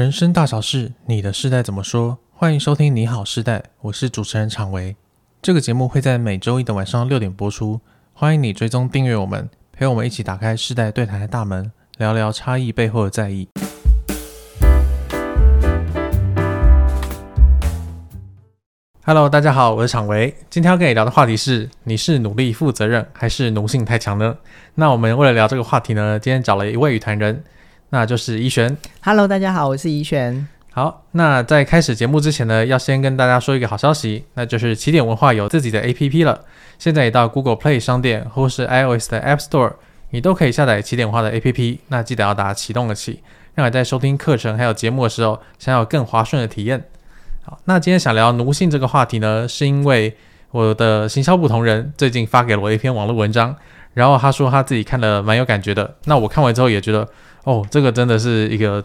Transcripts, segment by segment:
人生大小事，你的世代怎么说？欢迎收听《你好世代》，我是主持人常维。这个节目会在每周一的晚上六点播出，欢迎你追踪订阅我们，陪我们一起打开世代对谈的大门，聊聊差异背后的在意。Hello，大家好，我是常维。今天要跟你聊的话题是：你是努力负责任，还是奴性太强呢？那我们为了聊这个话题呢，今天找了一位与谈人。那就是怡璇。Hello，大家好，我是怡璇。好，那在开始节目之前呢，要先跟大家说一个好消息，那就是起点文化有自己的 APP 了。现在也到 Google Play 商店或是 iOS 的 App Store，你都可以下载起点文化的 APP。那记得要打启动的启，让你在收听课程还有节目的时候，享有更滑顺的体验。好，那今天想聊奴性这个话题呢，是因为我的行销部同仁最近发给了我一篇网络文章，然后他说他自己看了蛮有感觉的。那我看完之后也觉得。哦，这个真的是一个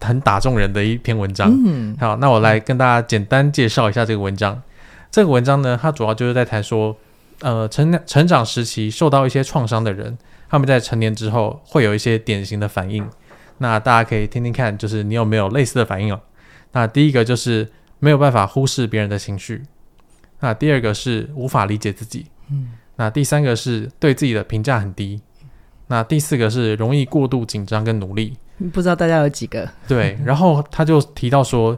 很打中人的一篇文章。嗯，好，那我来跟大家简单介绍一下这个文章。这个文章呢，它主要就是在谈说，呃，成成长时期受到一些创伤的人，他们在成年之后会有一些典型的反应。那大家可以听听看，就是你有没有类似的反应哦？那第一个就是没有办法忽视别人的情绪。那第二个是无法理解自己。嗯，那第三个是对自己的评价很低。那第四个是容易过度紧张跟努力，不知道大家有几个？对，然后他就提到说，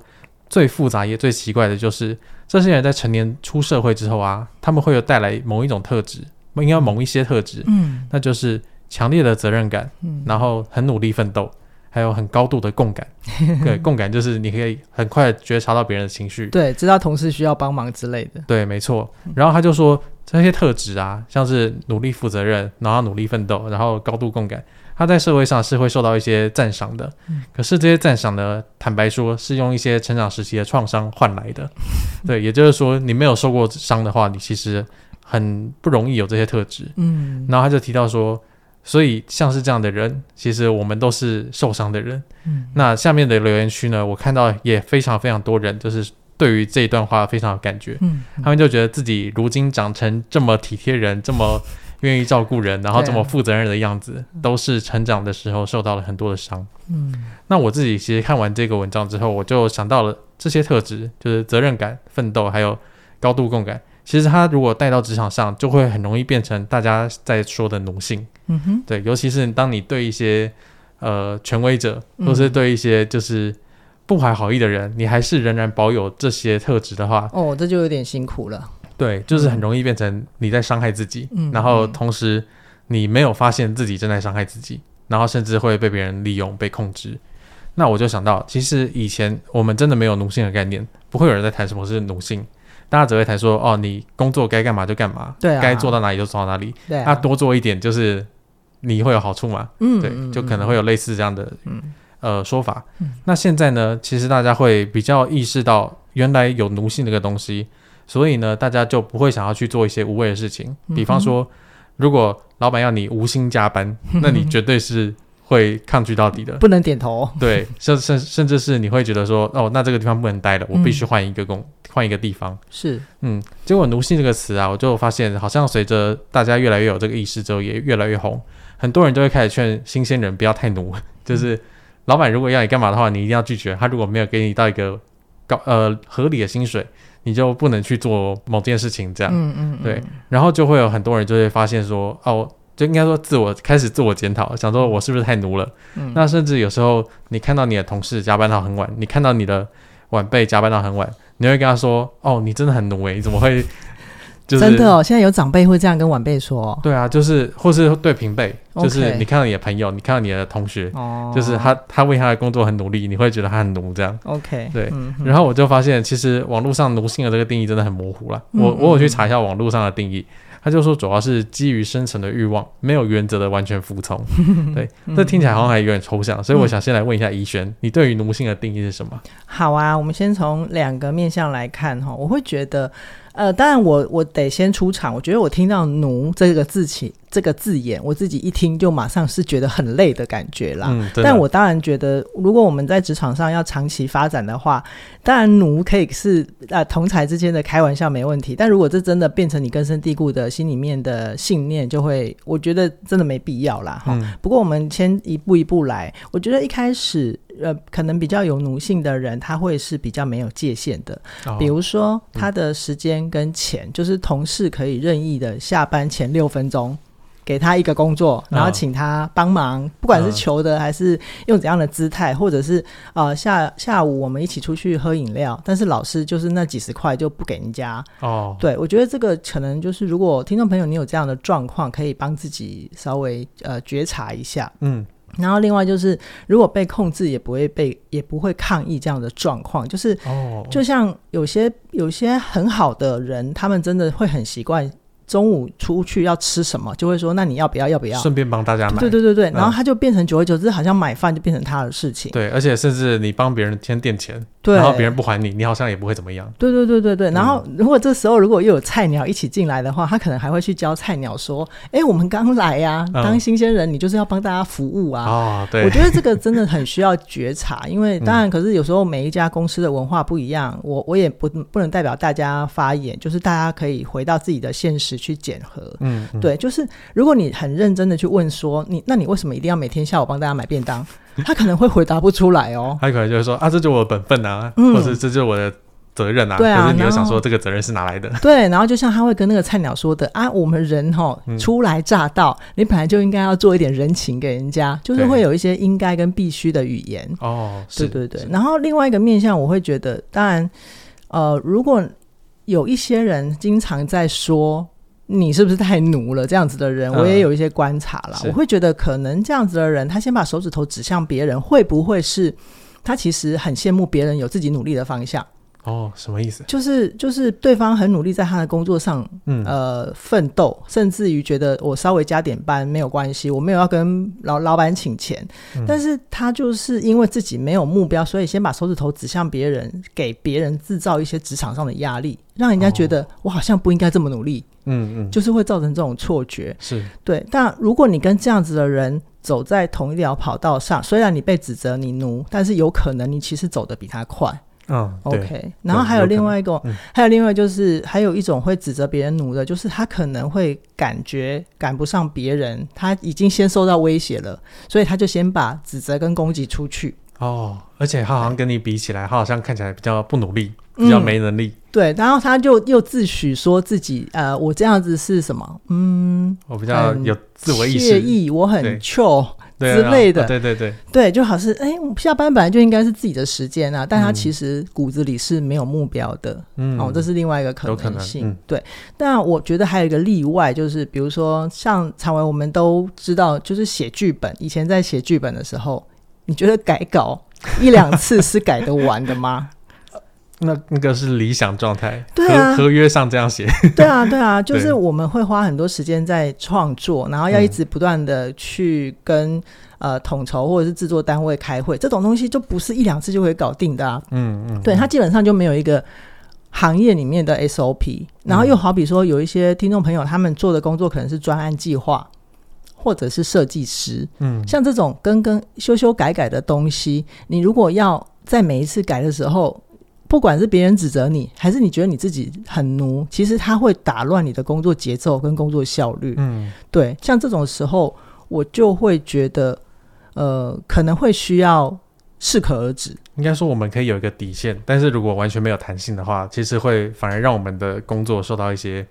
最复杂也最奇怪的就是这些人在成年出社会之后啊，他们会有带来某一种特质，应该某一些特质，嗯，那就是强烈的责任感，嗯，然后很努力奋斗，还有很高度的共感，对，共感就是你可以很快觉察到别人的情绪，对，知道同事需要帮忙之类的，对，没错。然后他就说。这些特质啊，像是努力负责任，然后努力奋斗，然后高度共感，他在社会上是会受到一些赞赏的。嗯、可是这些赞赏呢，坦白说是用一些成长时期的创伤换来的。对，也就是说，你没有受过伤的话，你其实很不容易有这些特质。嗯，然后他就提到说，所以像是这样的人，其实我们都是受伤的人。嗯，那下面的留言区呢，我看到也非常非常多人就是。对于这一段话非常有感觉，嗯，他们就觉得自己如今长成这么体贴人，这么愿意照顾人，然后这么负责任的样子，都是成长的时候受到了很多的伤。嗯，那我自己其实看完这个文章之后，我就想到了这些特质，就是责任感、奋斗，还有高度共感。其实他如果带到职场上，就会很容易变成大家在说的奴性。嗯哼，对，尤其是当你对一些呃权威者，或是对一些就是。不怀好意的人，你还是仍然保有这些特质的话，哦，这就有点辛苦了。对，就是很容易变成你在伤害自己，嗯，然后同时你没有发现自己正在伤害自己，然后甚至会被别人利用、被控制。那我就想到，其实以前我们真的没有奴性的概念，不会有人在谈什么是奴性，大家只会谈说，哦，你工作该干嘛就干嘛，对啊，该做到哪里就做到哪里，对啊，那多做一点就是你会有好处嘛，嗯，对，就可能会有类似这样的，嗯。呃，说法。嗯、那现在呢，其实大家会比较意识到原来有奴性这个东西，所以呢，大家就不会想要去做一些无谓的事情。比方说，嗯、如果老板要你无薪加班，那你绝对是会抗拒到底的，不能点头。对，甚甚甚至是你会觉得说，哦，那这个地方不能待了，我必须换一个工，换、嗯、一个地方。是，嗯，结果奴性这个词啊，我就发现好像随着大家越来越有这个意识之后，也越来越红，很多人都会开始劝新鲜人不要太奴，就是。嗯老板如果要你干嘛的话，你一定要拒绝。他如果没有给你到一个高呃合理的薪水，你就不能去做某件事情。这样，嗯嗯，嗯对。然后就会有很多人就会发现说，哦，就应该说自我开始自我检讨，想说我是不是太奴了？嗯。那甚至有时候你看到你的同事加班到很晚，你看到你的晚辈加班到很晚，你会跟他说，哦，你真的很奴诶，你怎么会？就是、真的哦，现在有长辈会这样跟晚辈说。对啊，就是或是对平辈.就是你看到你的朋友，你看到你的同学，oh. 就是他他为他的工作很努力，你会觉得他很奴这样。OK，对。嗯、然后我就发现，其实网络上奴性的这个定义真的很模糊了。嗯、我我有去查一下网络上的定义，他就说主要是基于生存的欲望，没有原则的完全服从。对，这听起来好像还有点抽象，所以我想先来问一下怡璇，嗯、你对于奴性的定义是什么？好啊，我们先从两个面向来看哈，我会觉得。呃，当然我我得先出场。我觉得我听到“奴”这个字起这个字眼，我自己一听就马上是觉得很累的感觉啦。嗯，但我当然觉得，如果我们在职场上要长期发展的话，当然“奴”可以是呃同才之间的开玩笑没问题。但如果这真的变成你根深蒂固的心里面的信念，就会我觉得真的没必要啦。哈、嗯，不过我们先一步一步来。我觉得一开始。呃，可能比较有奴性的人，他会是比较没有界限的。哦、比如说，他的时间跟钱，嗯、就是同事可以任意的下班前六分钟给他一个工作，然后请他帮忙，哦、不管是求的还是用怎样的姿态，或者是呃下下午我们一起出去喝饮料，但是老师就是那几十块就不给人家。哦，对，我觉得这个可能就是，如果听众朋友你有这样的状况，可以帮自己稍微呃觉察一下。嗯。然后另外就是，如果被控制，也不会被，也不会抗议这样的状况。就是，就像有些有些很好的人，他们真的会很习惯。中午出去要吃什么，就会说那你要不要？要不要？顺便帮大家买。对对对对，然后他就变成久而久之，好像买饭就变成他的事情。对，而且甚至你帮别人先垫钱，对，然后别人不还你，你好像也不会怎么样。对对对对对。然后如果这时候如果又有菜鸟一起进来的话，他可能还会去教菜鸟说：“哎，我们刚来呀，当新鲜人，你就是要帮大家服务啊。”哦，对。我觉得这个真的很需要觉察，因为 当然，可是有时候每一家公司的文化不一样，我我也不不能代表大家发言，就是大家可以回到自己的现实去检核。嗯，嗯，对，就是如果你很认真的去问说你，那你为什么一定要每天下午帮大家买便当？他可能会回答不出来哦。他可能就会说啊，这就是我的本分啊，嗯、或者这就是我的责任啊。对啊，可是你又想说这个责任是哪来的？对，然后就像他会跟那个菜鸟说的啊，我们人哈初来乍到，嗯、你本来就应该要做一点人情给人家，就是会有一些应该跟必须的语言。哦，对对对。然后另外一个面向，我会觉得，当然，呃，如果有一些人经常在说。你是不是太奴了？这样子的人，我也有一些观察了。嗯、我会觉得，可能这样子的人，他先把手指头指向别人，会不会是他其实很羡慕别人有自己努力的方向？哦，什么意思？就是就是对方很努力在他的工作上，嗯呃奋斗，甚至于觉得我稍微加点班没有关系，我没有要跟老老板请钱，嗯、但是他就是因为自己没有目标，所以先把手指头指向别人，给别人制造一些职场上的压力，让人家觉得我好像不应该这么努力，嗯嗯，就是会造成这种错觉，是对。但如果你跟这样子的人走在同一条跑道上，虽然你被指责你奴，但是有可能你其实走得比他快。嗯，OK。然后还有另外一个，还有另外就是，还有一种会指责别人奴的，就是他可能会感觉赶不上别人，他已经先受到威胁了，所以他就先把指责跟攻击出去。哦，而且他好像跟你比起来，他好像看起来比较不努力，比较没能力。嗯、对，然后他就又自诩说自己，呃，我这样子是什么？嗯，我比较有自我意识，意我很 chill。之类的，对对对，对，就好是，哎，下班本来就应该是自己的时间啊，但他其实骨子里是没有目标的，嗯，哦，这是另外一个可能性，对。但我觉得还有一个例外，就是比如说像常伟，我们都知道，就是写剧本，以前在写剧本的时候，你觉得改稿一两次是改得完的吗？那那个是理想状态，对啊，合约上这样写，对啊，对啊，就是我们会花很多时间在创作，然后要一直不断的去跟、嗯、呃统筹或者是制作单位开会，这种东西就不是一两次就可以搞定的啊，嗯嗯，对，它基本上就没有一个行业里面的 SOP，然后又好比说有一些听众朋友他们做的工作可能是专案计划或者是设计师，嗯，像这种更更修修改改的东西，你如果要在每一次改的时候。不管是别人指责你，还是你觉得你自己很奴，其实他会打乱你的工作节奏跟工作效率。嗯，对，像这种时候，我就会觉得，呃，可能会需要适可而止。应该说，我们可以有一个底线，但是如果完全没有弹性的话，其实会反而让我们的工作受到一些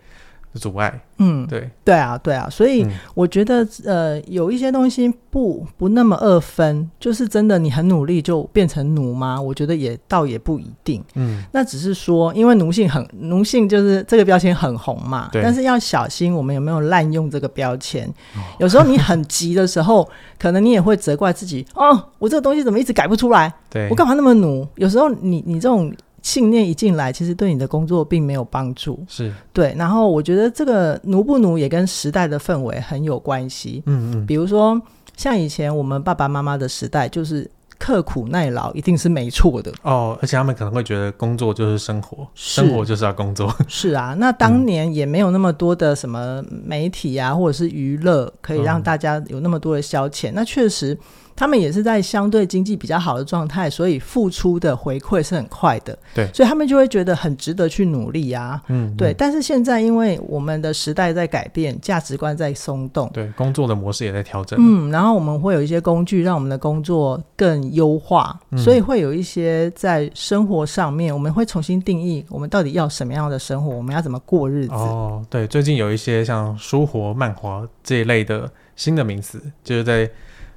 阻碍，嗯，对，对啊，对啊，所以我觉得，嗯、呃，有一些东西不不那么二分，就是真的，你很努力就变成奴吗？我觉得也倒也不一定，嗯，那只是说，因为奴性很奴性，就是这个标签很红嘛，对，但是要小心我们有没有滥用这个标签。哦、有时候你很急的时候，可能你也会责怪自己，哦，我这个东西怎么一直改不出来？对，我干嘛那么奴？有时候你你这种。信念一进来，其实对你的工作并没有帮助。是对，然后我觉得这个奴不奴也跟时代的氛围很有关系。嗯嗯，比如说像以前我们爸爸妈妈的时代，就是刻苦耐劳一定是没错的。哦，而且他们可能会觉得工作就是生活，生活就是要工作。是啊，那当年也没有那么多的什么媒体啊，或者是娱乐，可以让大家有那么多的消遣。嗯、那确实。他们也是在相对经济比较好的状态，所以付出的回馈是很快的。对，所以他们就会觉得很值得去努力啊。嗯，对。但是现在因为我们的时代在改变，价值观在松动，对，工作的模式也在调整。嗯，然后我们会有一些工具让我们的工作更优化，嗯，所以会有一些在生活上面，我们会重新定义我们到底要什么样的生活，我们要怎么过日子。哦，对，最近有一些像书活、漫画这一类的新的名词，就是在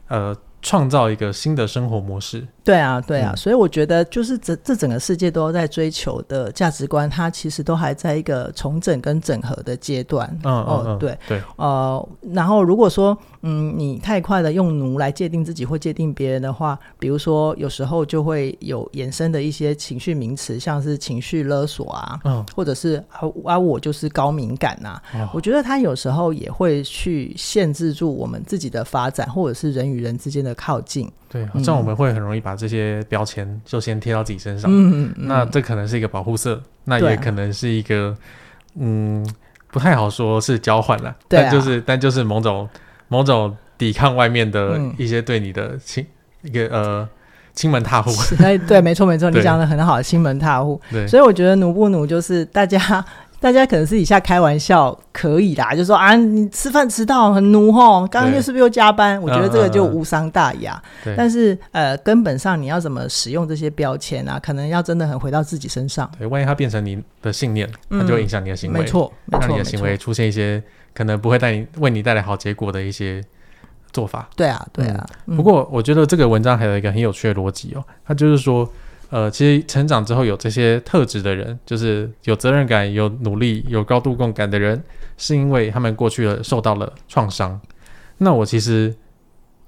呃。创造一个新的生活模式。对啊，对啊，嗯、所以我觉得就是这这整个世界都在追求的价值观，它其实都还在一个重整跟整合的阶段。嗯哦，嗯对。对，呃，然后如果说嗯你太快的用奴来界定自己或界定别人的话，比如说有时候就会有衍生的一些情绪名词，像是情绪勒索啊，嗯，或者是啊啊我就是高敏感呐、我觉得他有时候也会去限制住我们自己的发展，或者是人与人之间的靠近。对，好像我们会很容易把这些标签就先贴到自己身上。嗯嗯，那这可能是一个保护色，那也可能是一个，嗯，不太好说是交换了。对、啊，但就是但就是某种某种抵抗外面的一些对你的亲、嗯、一个呃亲门踏户。哎，对，没错没错，你讲的很好，亲门踏户。对，所以我觉得奴不奴就是大家。大家可能私底下开玩笑可以啦，就说啊，你吃饭迟到很奴吼，刚刚又是不是又加班？我觉得这个就无伤大雅。嗯嗯嗯，但是呃，根本上你要怎么使用这些标签啊？可能要真的很回到自己身上。对，万一它变成你的信念，它就会影响你的行为。嗯、没错，让你的行为出现一些可能不会带你为你带来好结果的一些做法。对啊，对啊。嗯、不过我觉得这个文章还有一个很有趣的逻辑哦，它就是说。呃，其实成长之后有这些特质的人，就是有责任感、有努力、有高度共感的人，是因为他们过去了受到了创伤。那我其实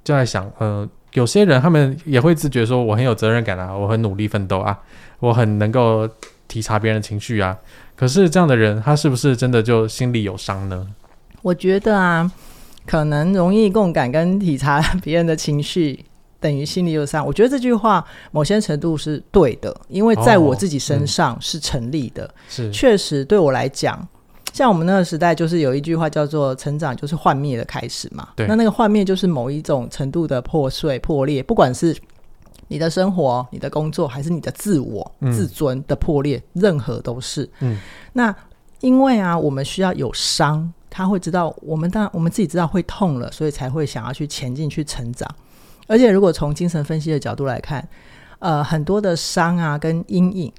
就在想，呃，有些人他们也会自觉说，我很有责任感啊，我很努力奋斗啊，我很能够体察别人的情绪啊。可是这样的人，他是不是真的就心里有伤呢？我觉得啊，可能容易共感跟体察 别人的情绪。等于心里有伤，我觉得这句话某些程度是对的，因为在我自己身上是成立的。是、哦，确、嗯、实对我来讲，像我们那个时代，就是有一句话叫做“成长就是幻灭的开始”嘛。对，那那个幻灭就是某一种程度的破碎、破裂，不管是你的生活、你的工作，还是你的自我、嗯、自尊的破裂，任何都是。嗯，那因为啊，我们需要有伤，他会知道我们当然我们自己知道会痛了，所以才会想要去前进、去成长。而且，如果从精神分析的角度来看，呃，很多的伤啊跟阴影，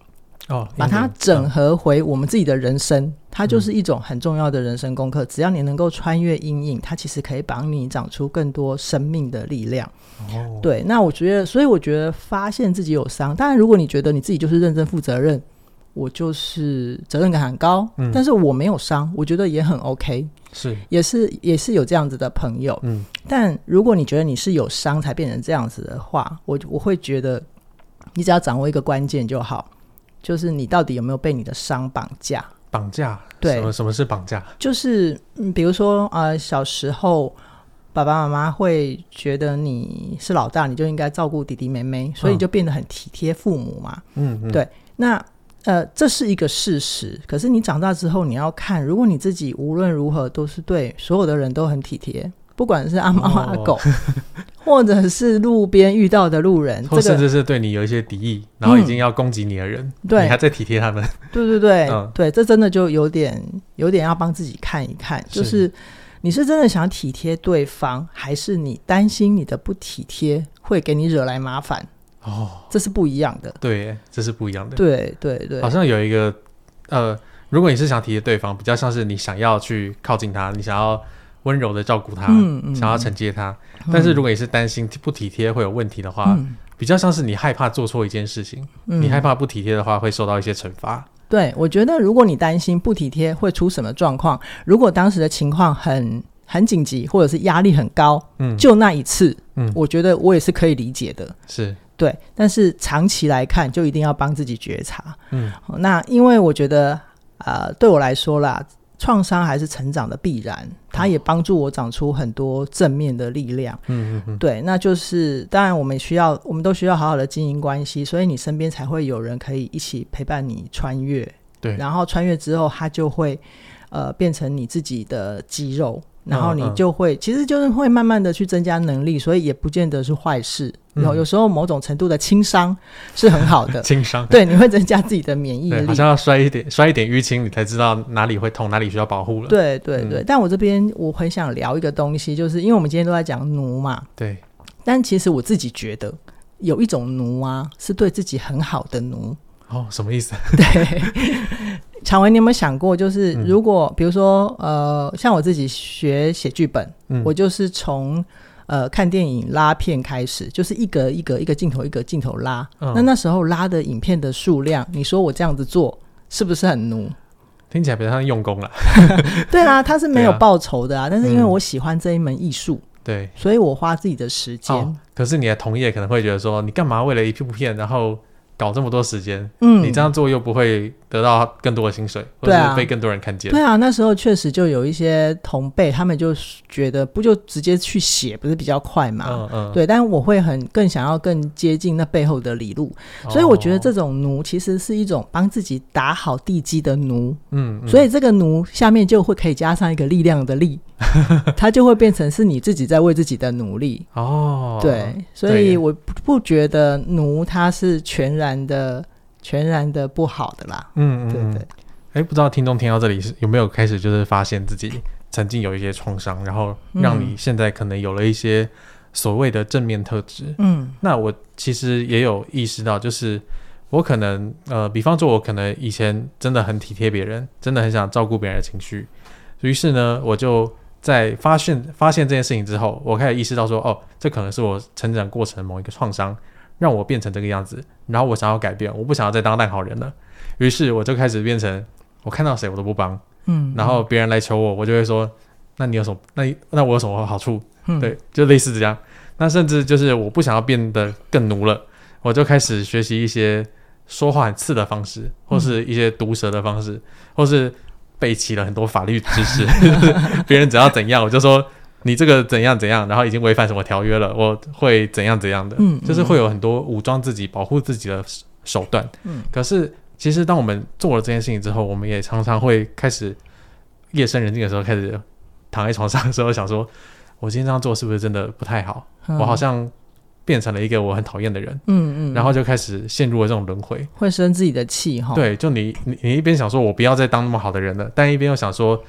哦，把它整合回我们自己的人生，嗯，它就是一种很重要的人生功课。只要你能够穿越阴影，它其实可以帮你长出更多生命的力量。哦，对，那我觉得，所以我觉得发现自己有伤，当然，如果你觉得你自己就是认真负责任。我就是责任感很高，嗯，但是我没有伤，我觉得也很 OK，是，也是也是有这样子的朋友，嗯，但如果你觉得你是有伤才变成这样子的话，我我会觉得你只要掌握一个关键就好，就是你到底有没有被你的伤绑架？绑架？对，什么什么是绑架？就是嗯，比如说啊，呃，小时候爸爸妈妈会觉得你是老大，你就应该照顾弟弟妹妹，所以就变得很体贴父母嘛，嗯，嗯，对，那。呃，这是一个事实。可是你长大之后，你要看，如果你自己无论如何都是对所有的人都很体贴，不管是阿猫阿狗，或者是路边遇到的路人，或甚至是对你有一些敌意，然后已经要攻击你的人，对、嗯，你还在体贴他们。对对对，嗯、对，这真的就有点有点要帮自己看一看，就是你是真的想体贴对方，还是你担心你的不体贴会给你惹来麻烦？哦，这是不一样的。对，这是不一样的。对对对，好像有一个呃，如果你是想体贴对方，比较像是你想要去靠近他，你想要温柔的照顾他，嗯嗯，想要承接他，嗯。但是如果你是担心不体贴会有问题的话，嗯，比较像是你害怕做错一件事情，嗯，你害怕不体贴的话会受到一些惩罚。对，我觉得如果你担心不体贴会出什么状况，如果当时的情况很很紧急，或者是压力很高，嗯，就那一次，嗯，我觉得我也是可以理解的。是。对，但是长期来看，就一定要帮自己觉察。嗯，那因为我觉得，呃，对我来说啦，创伤还是成长的必然，它也帮助我长出很多正面的力量。嗯嗯嗯。对，那就是当然，我们需要，我们都需要好好的经营关系，所以你身边才会有人可以一起陪伴你穿越。对，然后穿越之后，它就会呃变成你自己的肌肉。然后你就会，其实就是会慢慢的去增加能力，所以也不见得是坏事。有有时候某种程度的轻伤是很好的，轻伤对，你会增加自己的免疫力。好像要摔一点，摔一点淤青，你才知道哪里会痛，哪里需要保护了。对对对，但我这边我很想聊一个东西，就是因为我们今天都在讲奴嘛，对。但其实我自己觉得有一种奴啊，是对自己很好的奴。哦，什么意思？对。常文，你有没有想过，就是如果、嗯、比如说，呃，像我自己学写剧本，嗯、我就是从呃看电影拉片开始，就是一格一格一个镜头一个镜头拉。嗯、那那时候拉的影片的数量，你说我这样子做是不是很奴？听起来比较像用功了。对啊，他是没有报酬的啊，啊但是因为我喜欢这一门艺术，对，所以我花自己的时间、哦。可是你的同业可能会觉得说，你干嘛为了一部片，然后搞这么多时间？嗯，你这样做又不会。得到更多的薪水，或者是被更多人看见。对啊，那时候确实就有一些同辈，他们就觉得不就直接去写，不是比较快嘛？嗯嗯。对，但我会很更想要更接近那背后的理路，哦、所以我觉得这种奴其实是一种帮自己打好地基的奴。嗯，嗯。所以这个奴下面就会可以加上一个力量的力，它就会变成是你自己在为自己的努力。哦。对，所以我不觉得奴它是全然的。全然的不好的啦，嗯，嗯，对对。哎，不知道听众听到这里是有没有开始就是发现自己曾经有一些创伤，然后让你现在可能有了一些所谓的正面特质。嗯，那我其实也有意识到，就是我可能呃，比方说，我可能以前真的很体贴别人，真的很想照顾别人的情绪，于是呢，我就在发现发现这件事情之后，我开始意识到说，哦，这可能是我成长过程某一个创伤。让我变成这个样子，然后我想要改变，我不想要再当烂好人了。于是我就开始变成，我看到谁我都不帮，嗯，然后别人来求我，我就会说，那你有什么？那那我有什么好处？嗯，对，就类似这样。那甚至就是我不想要变得更奴了，我就开始学习一些说话很刺的方式，或是一些毒舌的方式，或是背起了很多法律知识。别人只要怎样，我就说。你这个怎样怎样，然后已经违反什么条约了？我会怎样怎样的？嗯，就是会有很多武装自己、保护自己的手段。嗯，可是其实当我们做了这件事情之后，我们也常常会开始夜深人静的时候，开始躺在床上的时候，想说：我今天这样做是不是真的不太好？嗯，我好像变成了一个我很讨厌的人。嗯嗯，然后就开始陷入了这种轮回，会生自己的气哈。对，就你你你一边想说我不要再当那么好的人了，但一边又想说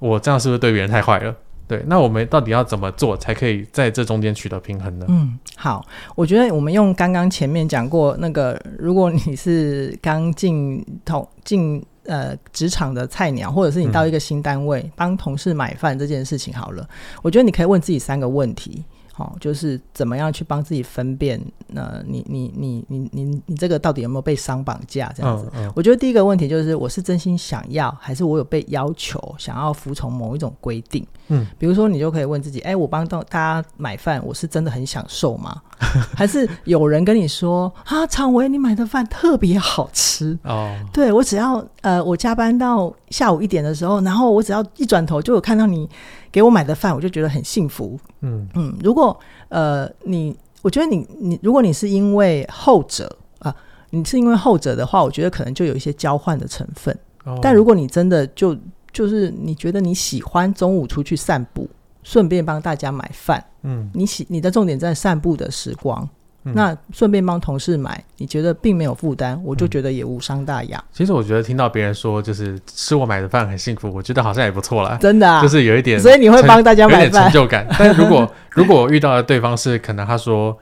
我这样是不是对别人太坏了？对，那我们到底要怎么做才可以在这中间取得平衡呢？嗯，好，我觉得我们用刚刚前面讲过那个，如果你是刚进同进呃职场的菜鸟，或者是你到一个新单位帮、嗯、同事买饭这件事情，好了，我觉得你可以问自己三个问题。哦，就是怎么样去帮自己分辨？呃，你你你你你你这个到底有没有被伤绑架？这样子，嗯嗯、我觉得第一个问题就是，我是真心想要，还是我有被要求想要服从某一种规定？嗯，比如说你就可以问自己：哎，我帮到大家买饭，我是真的很享受吗？还是有人跟你说啊，常维，你买的饭特别好吃哦？对，我只要呃，我加班到下午一点的时候，然后我只要一转头就有看到你。给我买的饭，我就觉得很幸福。嗯嗯，如果呃你，我觉得你你，如果你是因为后者啊，你是因为后者的话，我觉得可能就有一些交换的成分。哦，但如果你真的就就是你觉得你喜欢中午出去散步，顺便帮大家买饭，嗯，你喜你的重点在散步的时光。嗯、那顺便帮同事买，你觉得并没有负担，我就觉得也无伤大雅。其实我觉得听到别人说就是吃我买的饭很幸福，我觉得好像也不错啦。真的、啊，就是有一点，所以你会帮大家买饭，有点成就感。但是如果如果我遇到的对方是可能他说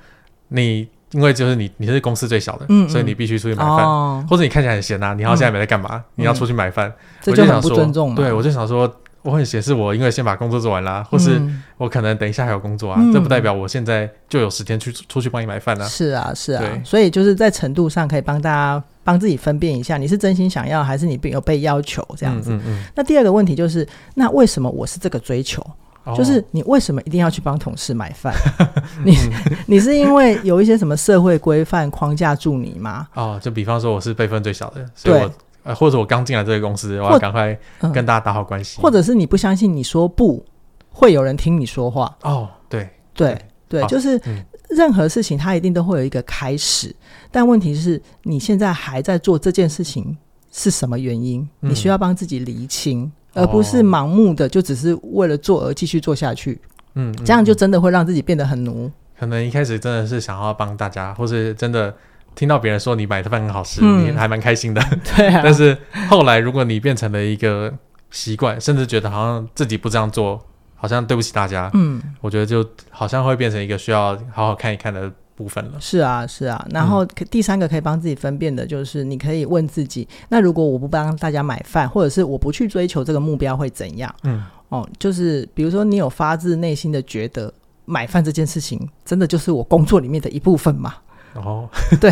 你因为就是你你是公司最小的，嗯嗯，所以你必须出去买饭，哦、或者你看起来很闲啊，你好像现在没在干嘛，嗯、你要出去买饭，这就很不尊重。对，我就想说。我很显示我因为先把工作做完啦，或是我可能等一下还有工作啊，嗯、这不代表我现在就有时间去出去帮你买饭啊。是啊，是啊，对所以就是在程度上可以帮大家帮自己分辨一下，你是真心想要还是你有被要求这样子。嗯那第二个问题就是，那为什么我是这个追求？哦、就是你为什么一定要去帮同事买饭？你 你是因为有一些什么社会规范框架住你吗？哦，就比方说我是辈分最小的，所以我。或者我刚进来这个公司，我要赶快跟大家打好关系。或者是你不相信你说不会有人听你说话。哦，对对对，就是任何事情它一定都会有一个开始，但问题是你现在还在做这件事情是什么原因？你需要帮自己厘清。而不是盲目的就只是为了做而继续做下去。嗯，这样就真的会让自己变得很奴。可能一开始真的是想要帮大家，或是真的听到别人说你买的饭很好吃，嗯、你还蛮开心的。对啊。但是后来，如果你变成了一个习惯，甚至觉得好像自己不这样做，好像对不起大家。嗯，我觉得就好像会变成一个需要好好看一看的部分了。是啊，是啊。然后第三个可以帮自己分辨的就是，你可以问自己：那如果我不帮大家买饭，或者是我不去追求这个目标，会怎样？嗯，哦，就是比如说，你有发自内心的觉得。买饭这件事情，真的就是我工作里面的一部分嘛？哦，对，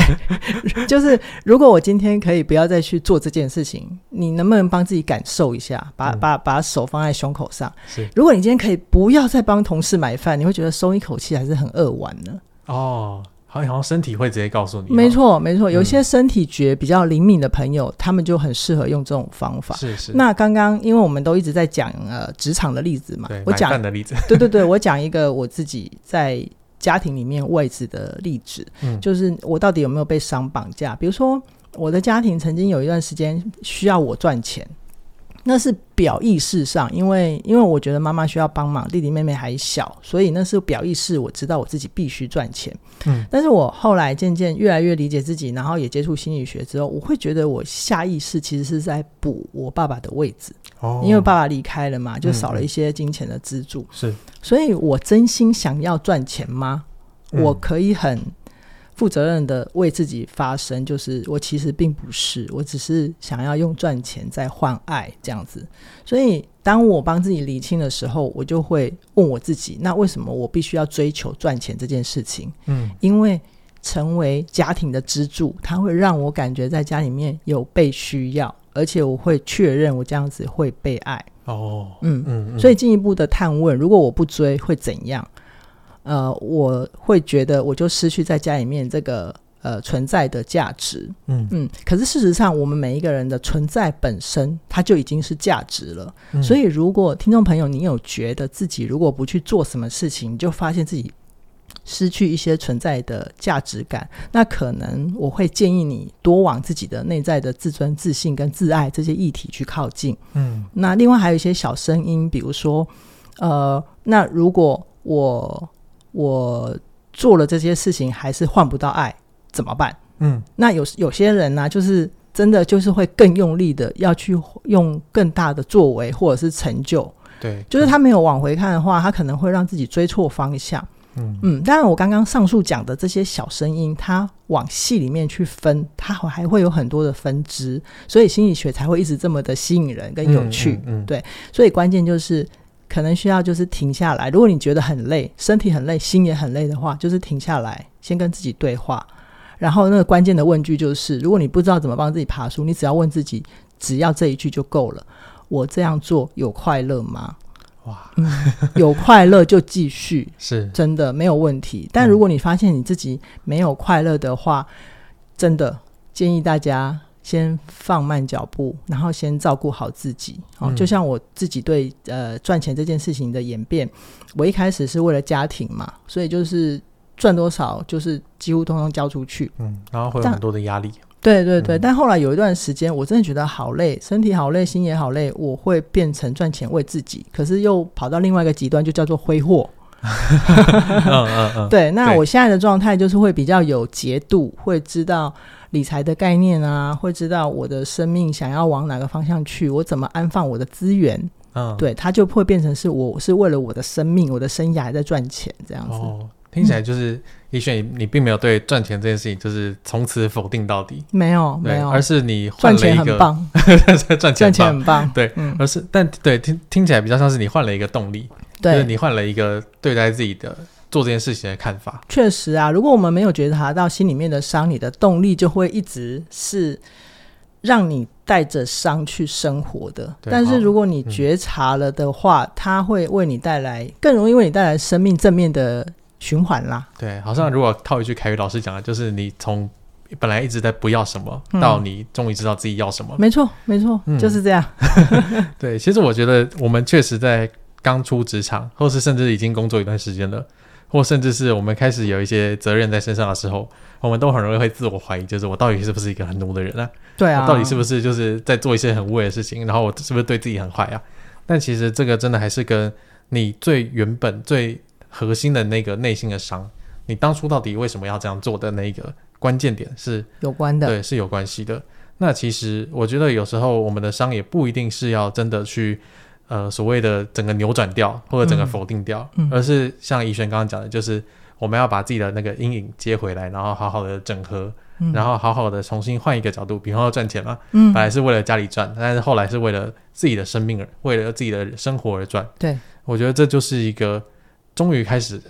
就是如果我今天可以不要再去做这件事情，你能不能帮自己感受一下？把、嗯、把把手放在胸口上。是，如果你今天可以不要再帮同事买饭，你会觉得松一口气，还是很扼腕呢？哦。好像好像身体会直接告诉你，没错没错，有些身体觉比较灵敏的朋友，嗯、他们就很适合用这种方法。是是。那刚刚因为我们都一直在讲呃职场的例子嘛，我讲的例子。对对对，我讲一个我自己在家庭里面位置的例子，嗯，就是我到底有没有被伤绑架？比如说我的家庭曾经有一段时间需要我赚钱。那是表意识上，因为因为我觉得妈妈需要帮忙，弟弟妹妹还小，所以那是表意识，我知道我自己必须赚钱。嗯，但是我后来渐渐越来越理解自己，然后也接触心理学之后，我会觉得我下意识其实是在补我爸爸的位置。哦，因为爸爸离开了嘛，就少了一些金钱的资助。是，所以我真心想要赚钱吗？我可以很。负责任的为自己发声，就是我其实并不是，我只是想要用赚钱在换爱这样子。所以当我帮自己理清的时候，我就会问我自己：那为什么我必须要追求赚钱这件事情？嗯，因为成为家庭的支柱，它会让我感觉在家里面有被需要，而且我会确认我这样子会被爱。哦，嗯嗯，嗯，所以进一步的探问：如果我不追会怎样？呃，我会觉得我就失去在家里面这个呃存在的价值，嗯嗯。可是事实上，我们每一个人的存在本身，它就已经是价值了。嗯。所以，如果听众朋友你有觉得自己如果不去做什么事情，你就发现自己失去一些存在的价值感，那可能我会建议你多往自己的内在的自尊、自信跟自爱这些议题去靠近。嗯。那另外还有一些小声音，比如说，呃，那如果我我做了这些事情，还是换不到爱，怎么办？嗯，那有有些人呢、啊，就是真的就是会更用力的要去用更大的作为或者是成就，对，就是他没有往回看的话，他可能会让自己追错方向。嗯嗯，当然我刚刚上述讲的这些小声音，它往细里面去分，它还会有很多的分支，所以心理学才会一直这么的吸引人跟有趣。嗯，嗯嗯对，所以关键就是。可能需要就是停下来。如果你觉得很累，身体很累，心也很累的话，就是停下来，先跟自己对话。然后那个关键的问句就是：如果你不知道怎么帮自己爬树，你只要问自己，只要这一句就够了。我这样做有快乐吗？哇，嗯、有快乐就继续，是真的没有问题。但如果你发现你自己没有快乐的话，真的建议大家。先放慢脚步，然后先照顾好自己。哦，就像我自己对呃赚钱这件事情的演变，我一开始是为了家庭嘛，所以就是赚多少就是几乎通通交出去。嗯，然后会有很多的压力。对对对，嗯，但后来有一段时间，我真的觉得好累，身体好累，心也好累。我会变成赚钱为自己，可是又跑到另外一个极端，就叫做挥霍。嗯嗯嗯。对，那我现在的状态就是会比较有节度，会知道。理财的概念啊，会知道我的生命想要往哪个方向去，我怎么安放我的资源，嗯，对，它就会变成是我是为了我的生命、我的生涯在赚钱这样子。哦，听起来就是怡萱，你你并没有对赚钱这件事情就是从此否定到底，没有没有，而是你换了一个 赚钱很棒，赚钱赚钱很棒，对，嗯，而是但对听听起来比较像是你换了一个动力，对，就是你换了一个对待自己的。做这件事情的看法，确实啊，如果我们没有觉察到心里面的伤，你的动力就会一直是让你带着伤去生活的。但是如果你觉察了的话，嗯，它会为你带来更容易为你带来生命正面的循环啦。对，好像如果套一句凯宇老师讲的，就是你从本来一直在不要什么，嗯，到你终于知道自己要什么。没错，没错，嗯，就是这样。对，其实我觉得我们确实在刚出职场，或是甚至已经工作一段时间了。或甚至是我们开始有一些责任在身上的时候，我们都很容易会自我怀疑，就是我到底是不是一个很奴的人啊？对啊，到底是不是就是在做一些很无谓的事情？然后我是不是对自己很坏啊？但其实这个真的还是跟你最原本、最核心的那个内心的伤，你当初到底为什么要这样做的那个关键点是有关的，对，是有关系的。那其实我觉得有时候我们的伤也不一定是要真的去。呃，所谓的整个扭转掉或者整个否定掉，嗯。嗯、而是像怡萱刚刚讲的，就是我们要把自己的那个阴影接回来，然后好好的整合，嗯、然后好好的重新换一个角度，比方说赚钱嘛，嗯、本来是为了家里赚，但是后来是为了自己的生命而，为了自己的生活而赚。对，我觉得这就是一个终于开始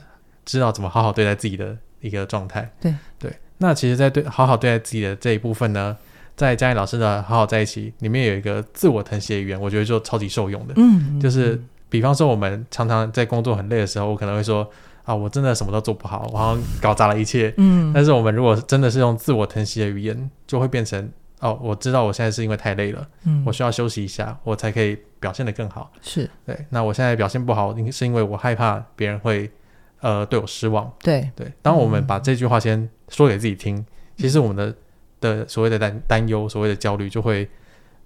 知道怎么好好对待自己的一个状态。对。对，那其实，在对好好对待自己的这一部分呢，在嘉义老师的《好好在一起》里面有一个自我疼惜的语言，我觉得就超级受用的。嗯，就是比方说我们常常在工作很累的时候，我可能会说啊，我真的什么都做不好，我好像搞砸了一切。嗯，但是我们如果真的是用自我疼惜的语言，就会变成哦，我知道我现在是因为太累了，嗯，我需要休息一下，我才可以表现得更好。是对，那我现在表现不好，是因为我害怕别人会呃对我失望。对对，当我们把这句话先说给自己听，嗯、其实我们的。的所谓的担担忧，所谓的焦虑就会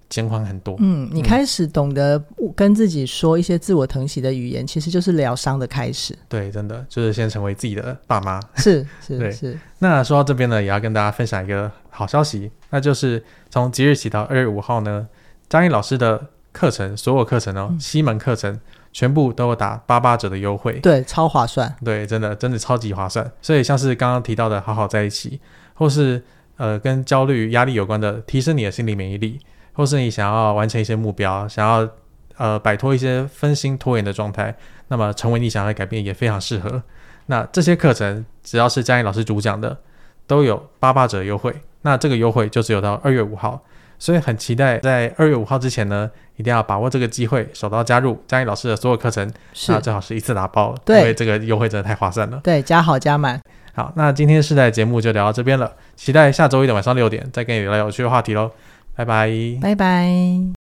减缓很多。嗯，你开始懂得跟自己说一些自我疼惜的语言，其实就是疗伤的开始。对，真的就是先成为自己的爸妈。是是 对是。那说到这边呢，也要跟大家分享一个好消息，那就是从即日起到二月五号呢，张毅老师的课程，所有课程哦，七、嗯、门课程全部都有打八八折的优惠。对，超划算。对，真的真的超级划算。所以像是刚刚提到的好好在一起，或是。呃，跟焦虑、压力有关的，提升你的心理免疫力，或是你想要完成一些目标，想要呃摆脱一些分心拖延的状态，那么成为你想要的改变也非常适合。那这些课程只要是嘉义老师主讲的，都有八八折优惠。那这个优惠就只有到二月五号，所以很期待在二月五号之前呢，一定要把握这个机会，手刀加入嘉义老师的所有课程。那最好是一次打包，对因为这个优惠真的太划算了。对，加好加满。好，那今天世代节目就聊到这边了，期待下周一的晚上六点再跟你聊聊有趣的话题喽，拜拜，拜拜。